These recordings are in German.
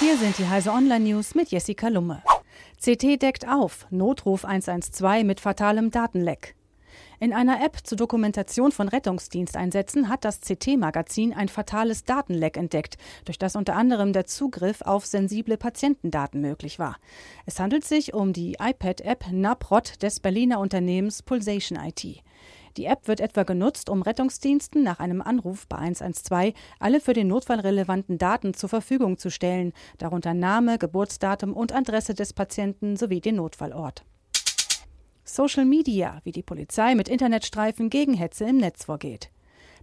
Hier sind die Heise Online News mit Jessica Lumme. CT deckt auf, Notruf 112 mit fatalem Datenleck. In einer App zur Dokumentation von Rettungsdiensteinsätzen hat das CT-Magazin ein fatales Datenleck entdeckt, durch das unter anderem der Zugriff auf sensible Patientendaten möglich war. Es handelt sich um die iPad-App NAPROT des Berliner Unternehmens Pulsation IT. Die App wird etwa genutzt, um Rettungsdiensten nach einem Anruf bei 112 alle für den Notfall relevanten Daten zur Verfügung zu stellen, darunter Name, Geburtsdatum und Adresse des Patienten sowie den Notfallort. Social Media, wie die Polizei mit Internetstreifen gegen Hetze im Netz vorgeht.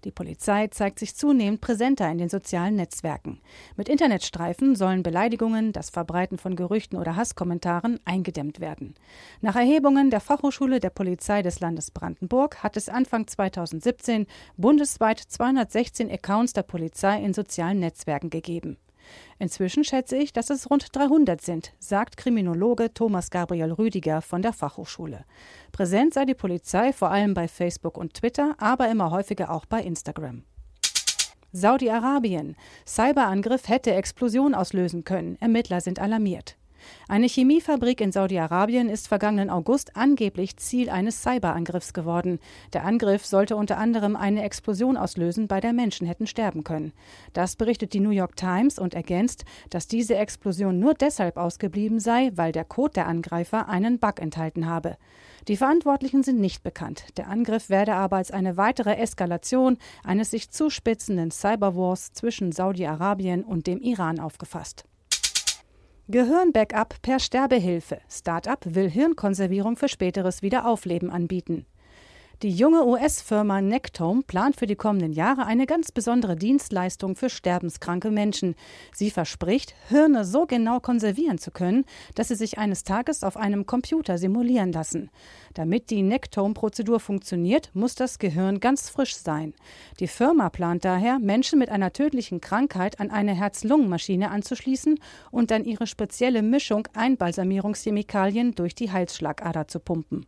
Die Polizei zeigt sich zunehmend präsenter in den sozialen Netzwerken. Mit Internetstreifen sollen Beleidigungen, das Verbreiten von Gerüchten oder Hasskommentaren eingedämmt werden. Nach Erhebungen der Fachhochschule der Polizei des Landes Brandenburg hat es Anfang 2017 bundesweit 216 Accounts der Polizei in sozialen Netzwerken gegeben. Inzwischen schätze ich, dass es rund 300 sind, sagt Kriminologe Thomas Gabriel Rüdiger von der Fachhochschule. Präsent sei die Polizei vor allem bei Facebook und Twitter, aber immer häufiger auch bei Instagram. Saudi-Arabien. Cyberangriff hätte Explosion auslösen können. Ermittler sind alarmiert. Eine Chemiefabrik in Saudi-Arabien ist vergangenen August angeblich Ziel eines Cyberangriffs geworden. Der Angriff sollte unter anderem eine Explosion auslösen, bei der Menschen hätten sterben können. Das berichtet die New York Times und ergänzt, dass diese Explosion nur deshalb ausgeblieben sei, weil der Code der Angreifer einen Bug enthalten habe. Die Verantwortlichen sind nicht bekannt. Der Angriff werde aber als eine weitere Eskalation eines sich zuspitzenden Cyberwars zwischen Saudi-Arabien und dem Iran aufgefasst. Gehirnbackup per Sterbehilfe. Startup will Hirnkonservierung für späteres Wiederaufleben anbieten. Die junge US-Firma Nectome plant für die kommenden Jahre eine ganz besondere Dienstleistung für sterbenskranke Menschen. Sie verspricht, Hirne so genau konservieren zu können, dass sie sich eines Tages auf einem Computer simulieren lassen. Damit die Nectome-Prozedur funktioniert, muss das Gehirn ganz frisch sein. Die Firma plant daher, Menschen mit einer tödlichen Krankheit an eine Herz-Lungen-Maschine anzuschließen und dann ihre spezielle Mischung Einbalsamierungschemikalien durch die Halsschlagader zu pumpen.